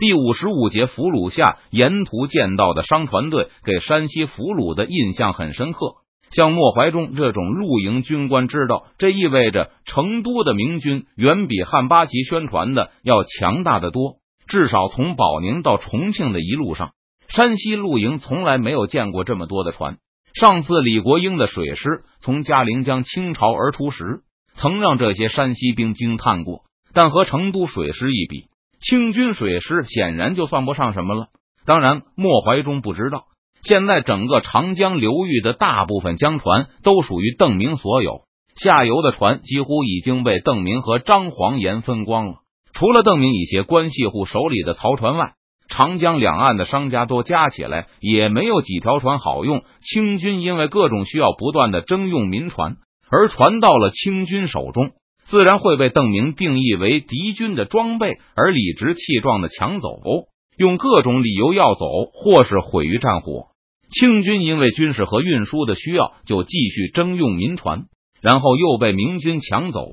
第五十五节俘虏下，沿途见到的商船队给山西俘虏的印象很深刻。像莫怀中这种露营军官知道，这意味着成都的明军远比汉八旗宣传的要强大的多。至少从保宁到重庆的一路上，山西露营从来没有见过这么多的船。上次李国英的水师从嘉陵江倾巢而出时，曾让这些山西兵惊叹过。但和成都水师一比，清军水师显然就算不上什么了。当然，莫怀中不知道，现在整个长江流域的大部分江船都属于邓明所有，下游的船几乎已经被邓明和张黄岩分光了。除了邓明一些关系户手里的曹船外，长江两岸的商家都加起来也没有几条船好用。清军因为各种需要，不断的征用民船，而船到了清军手中。自然会被邓明定义为敌军的装备，而理直气壮的抢走，用各种理由要走，或是毁于战火。清军因为军事和运输的需要，就继续征用民船，然后又被明军抢走，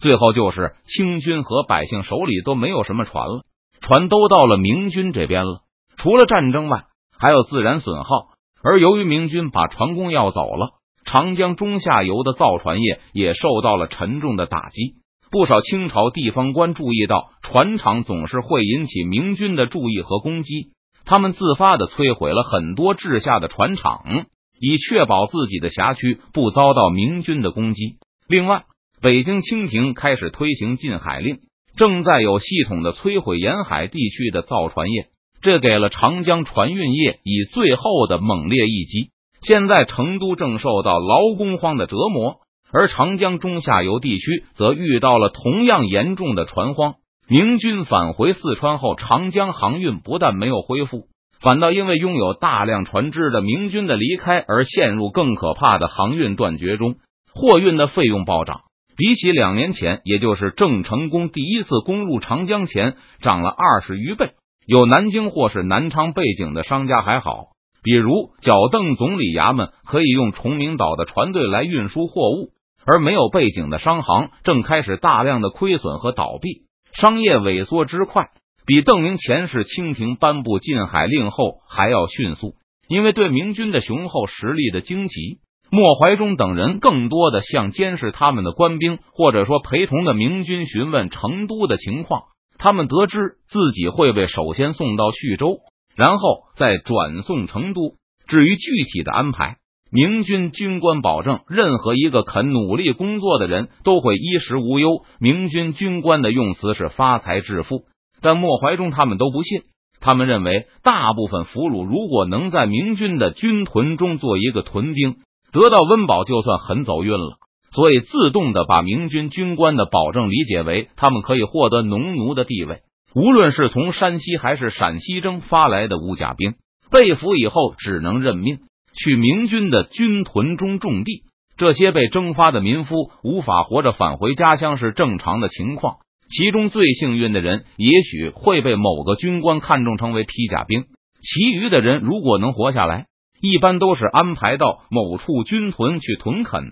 最后就是清军和百姓手里都没有什么船了，船都到了明军这边了。除了战争外，还有自然损耗，而由于明军把船工要走了。长江中下游的造船业也受到了沉重的打击，不少清朝地方官注意到船厂总是会引起明军的注意和攻击，他们自发的摧毁了很多治下的船厂，以确保自己的辖区不遭到明军的攻击。另外，北京清廷开始推行禁海令，正在有系统的摧毁沿海地区的造船业，这给了长江船运业以最后的猛烈一击。现在成都正受到劳工荒的折磨，而长江中下游地区则遇到了同样严重的船荒。明军返回四川后，长江航运不但没有恢复，反倒因为拥有大量船只的明军的离开而陷入更可怕的航运断绝中。货运的费用暴涨，比起两年前，也就是郑成功第一次攻入长江前，涨了二十余倍。有南京或是南昌背景的商家还好。比如，脚邓总理衙门可以用崇明岛的船队来运输货物，而没有背景的商行正开始大量的亏损和倒闭，商业萎缩之快，比邓明前世清廷颁布禁海令后还要迅速。因为对明军的雄厚实力的惊奇，莫怀中等人更多的向监视他们的官兵，或者说陪同的明军询问成都的情况。他们得知自己会被首先送到徐州。然后再转送成都。至于具体的安排，明军军官保证，任何一个肯努力工作的人都会衣食无忧。明军军官的用词是发财致富，但莫怀中他们都不信。他们认为，大部分俘虏如果能在明军的军屯中做一个屯兵，得到温饱，就算很走运了。所以，自动的把明军军官的保证理解为他们可以获得农奴的地位。无论是从山西还是陕西征发来的乌甲兵，被俘以后只能认命去明军的军屯中种地。这些被征发的民夫无法活着返回家乡是正常的情况。其中最幸运的人，也许会被某个军官看中成为披甲兵。其余的人如果能活下来，一般都是安排到某处军屯去屯垦。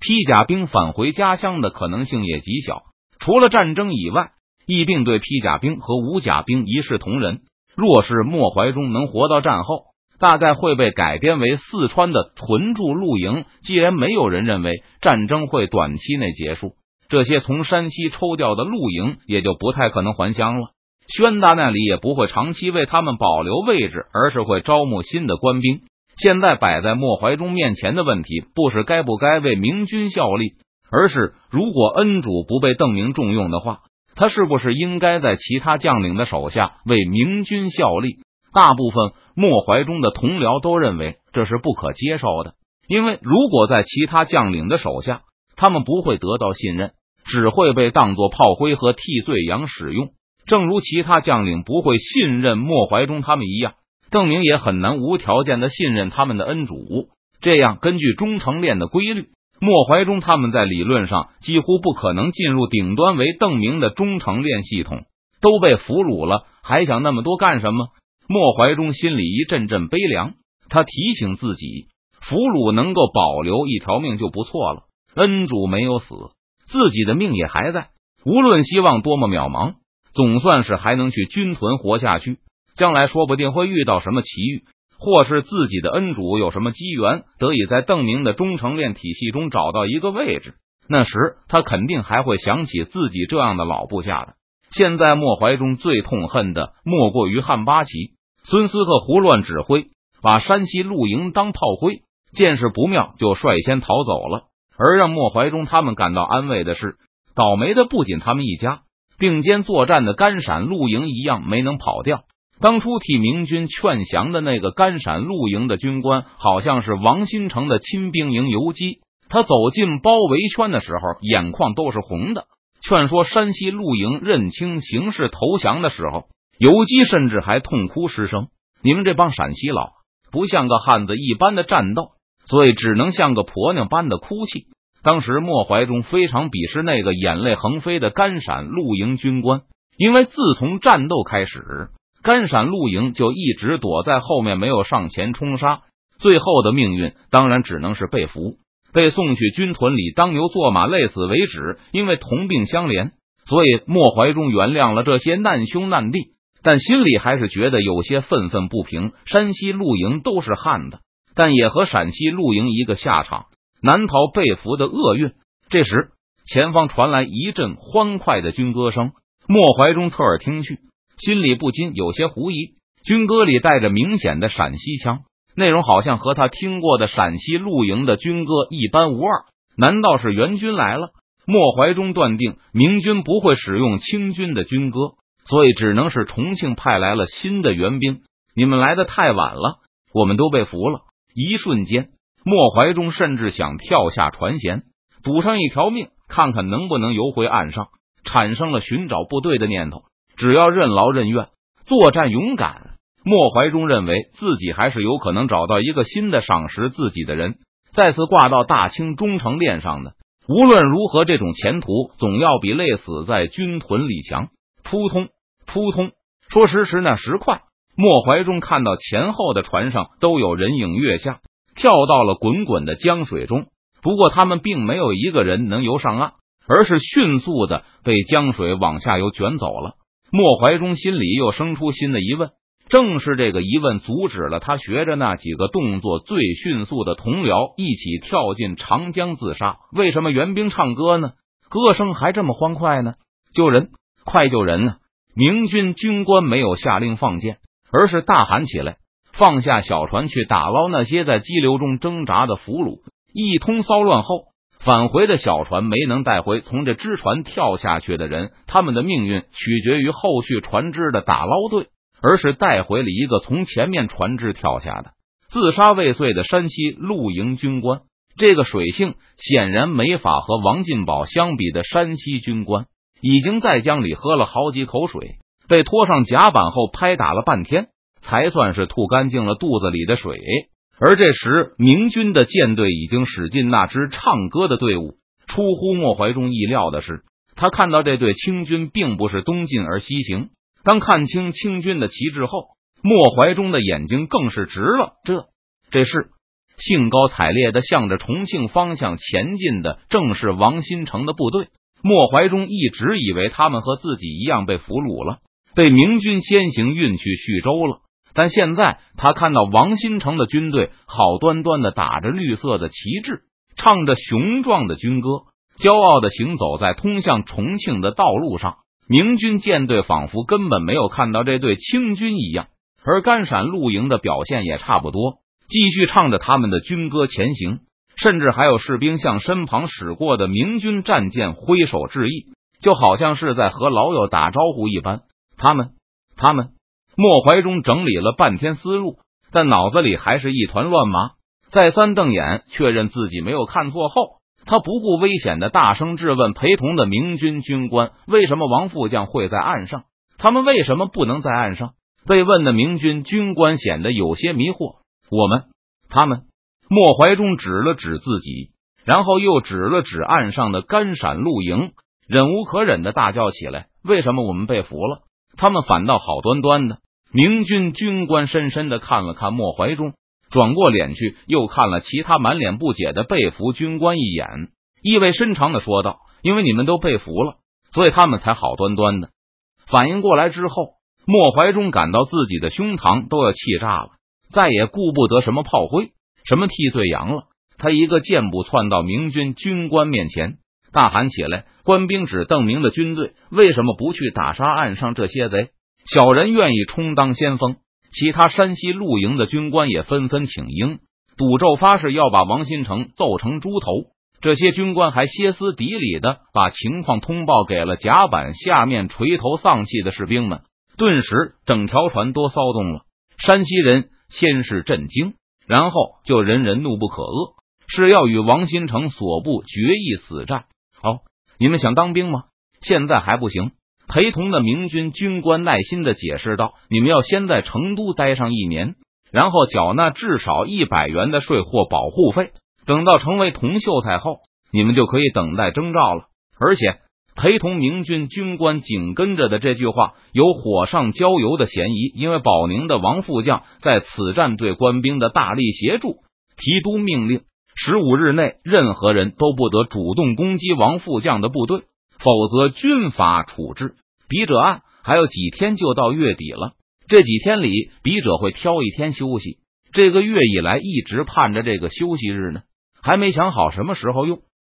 披甲兵返回家乡的可能性也极小。除了战争以外。疫病对披甲兵和无甲兵一视同仁。若是莫怀中能活到战后，大概会被改编为四川的屯驻露营。既然没有人认为战争会短期内结束，这些从山西抽调的露营也就不太可能还乡了。宣大那里也不会长期为他们保留位置，而是会招募新的官兵。现在摆在莫怀中面前的问题，不是该不该为明军效力，而是如果恩主不被邓明重用的话。他是不是应该在其他将领的手下为明军效力？大部分莫怀中的同僚都认为这是不可接受的，因为如果在其他将领的手下，他们不会得到信任，只会被当作炮灰和替罪羊使用。正如其他将领不会信任莫怀中他们一样，邓明也很难无条件的信任他们的恩主。这样，根据忠诚链的规律。莫怀中他们在理论上几乎不可能进入顶端为邓明的忠诚链系统，都被俘虏了，还想那么多干什么？莫怀中心里一阵阵悲凉，他提醒自己，俘虏能够保留一条命就不错了，恩主没有死，自己的命也还在。无论希望多么渺茫，总算是还能去军屯活下去。将来说不定会遇到什么奇遇，或是自己的恩主有什么机缘，得以在邓明的忠诚链体系中找到一个位置。那时他肯定还会想起自己这样的老部下的。现在莫怀中最痛恨的莫过于汉八旗、孙思克胡乱指挥，把山西露营当炮灰，见势不妙就率先逃走了。而让莫怀中他们感到安慰的是，倒霉的不仅他们一家，并肩作战的甘陕露营一样没能跑掉。当初替明军劝降的那个甘陕露营的军官，好像是王新成的亲兵营游击。他走进包围圈的时候，眼眶都是红的。劝说山西露营认清形势投降的时候，游击甚至还痛哭失声。你们这帮陕西佬不像个汉子一般的战斗，所以只能像个婆娘般的哭泣。当时莫怀中非常鄙视那个眼泪横飞的甘陕露营军官，因为自从战斗开始。甘陕露营就一直躲在后面，没有上前冲杀，最后的命运当然只能是被俘，被送去军屯里当牛做马，累死为止。因为同病相怜，所以莫怀中原谅了这些难兄难弟，但心里还是觉得有些愤愤不平。山西露营都是汉子，但也和陕西露营一个下场，难逃被俘的厄运。这时，前方传来一阵欢快的军歌声，莫怀中侧耳听去。心里不禁有些狐疑，军歌里带着明显的陕西腔，内容好像和他听过的陕西露营的军歌一般无二。难道是援军来了？莫怀中断定明军不会使用清军的军歌，所以只能是重庆派来了新的援兵。你们来的太晚了，我们都被俘了。一瞬间，莫怀中甚至想跳下船舷，赌上一条命，看看能不能游回岸上，产生了寻找部队的念头。只要任劳任怨、作战勇敢，莫怀中认为自己还是有可能找到一个新的赏识自己的人，再次挂到大清忠诚链上的。无论如何，这种前途总要比累死在军屯里强。扑通扑通，说时迟，那时快，莫怀中看到前后的船上都有人影跃下，跳到了滚滚的江水中。不过，他们并没有一个人能游上岸，而是迅速的被江水往下游卷走了。莫怀中心里又生出新的疑问，正是这个疑问阻止了他学着那几个动作最迅速的同僚一起跳进长江自杀。为什么援兵唱歌呢？歌声还这么欢快呢？救人，快救人啊！明军军官没有下令放箭，而是大喊起来：“放下小船，去打捞那些在激流中挣扎的俘虏！”一通骚乱后。返回的小船没能带回从这只船跳下去的人，他们的命运取决于后续船只的打捞队，而是带回了一个从前面船只跳下的自杀未遂的山西露营军官。这个水性显然没法和王进宝相比的山西军官，已经在江里喝了好几口水，被拖上甲板后拍打了半天，才算是吐干净了肚子里的水。而这时，明军的舰队已经驶进那支唱歌的队伍。出乎莫怀中意料的是，他看到这队清军并不是东进而西行。当看清清军的旗帜后，莫怀中的眼睛更是直了。这，这是兴高采烈的向着重庆方向前进的，正是王新成的部队。莫怀中一直以为他们和自己一样被俘虏了，被明军先行运去徐州了。但现在他看到王新成的军队好端端的打着绿色的旗帜，唱着雄壮的军歌，骄傲的行走在通向重庆的道路上。明军舰队仿佛根本没有看到这队清军一样，而甘陕露营的表现也差不多，继续唱着他们的军歌前行，甚至还有士兵向身旁驶过的明军战舰挥手致意，就好像是在和老友打招呼一般。他们，他们。莫怀中整理了半天思路，但脑子里还是一团乱麻。再三瞪眼确认自己没有看错后，他不顾危险的大声质问陪同的明军军官：“为什么王副将会在岸上？他们为什么不能在岸上？”被问的明军军官显得有些迷惑。我们，他们。莫怀中指了指自己，然后又指了指岸上的干闪露营，忍无可忍的大叫起来：“为什么我们被俘了？他们反倒好端端的？”明军军官深深的看了看莫怀中，转过脸去，又看了其他满脸不解的被俘军官一眼，意味深长的说道：“因为你们都被俘了，所以他们才好端端的。”反应过来之后，莫怀中感到自己的胸膛都要气炸了，再也顾不得什么炮灰、什么替罪羊了。他一个箭步窜到明军军官面前，大喊起来：“官兵指邓明的军队为什么不去打杀岸上这些贼？小人愿意充当先锋。”其他山西露营的军官也纷纷请缨，赌咒发誓要把王新成揍成猪头。这些军官还歇斯底里的把情况通报给了甲板下面垂头丧气的士兵们，顿时整条船都骚动了。山西人先是震惊，然后就人人怒不可遏。是要与王新成所部决一死战。好，你们想当兵吗？现在还不行。陪同的明军军官耐心的解释道：“你们要先在成都待上一年，然后缴纳至少一百元的税或保护费。等到成为同秀才后，你们就可以等待征召了。而且，陪同明军军官紧跟着的这句话有火上浇油的嫌疑，因为保宁的王副将在此战对官兵的大力协助，提督命令。”十五日内，任何人都不得主动攻击王副将的部队，否则军法处置。笔者案还有几天就到月底了，这几天里，笔者会挑一天休息。这个月以来一直盼着这个休息日呢，还没想好什么时候用。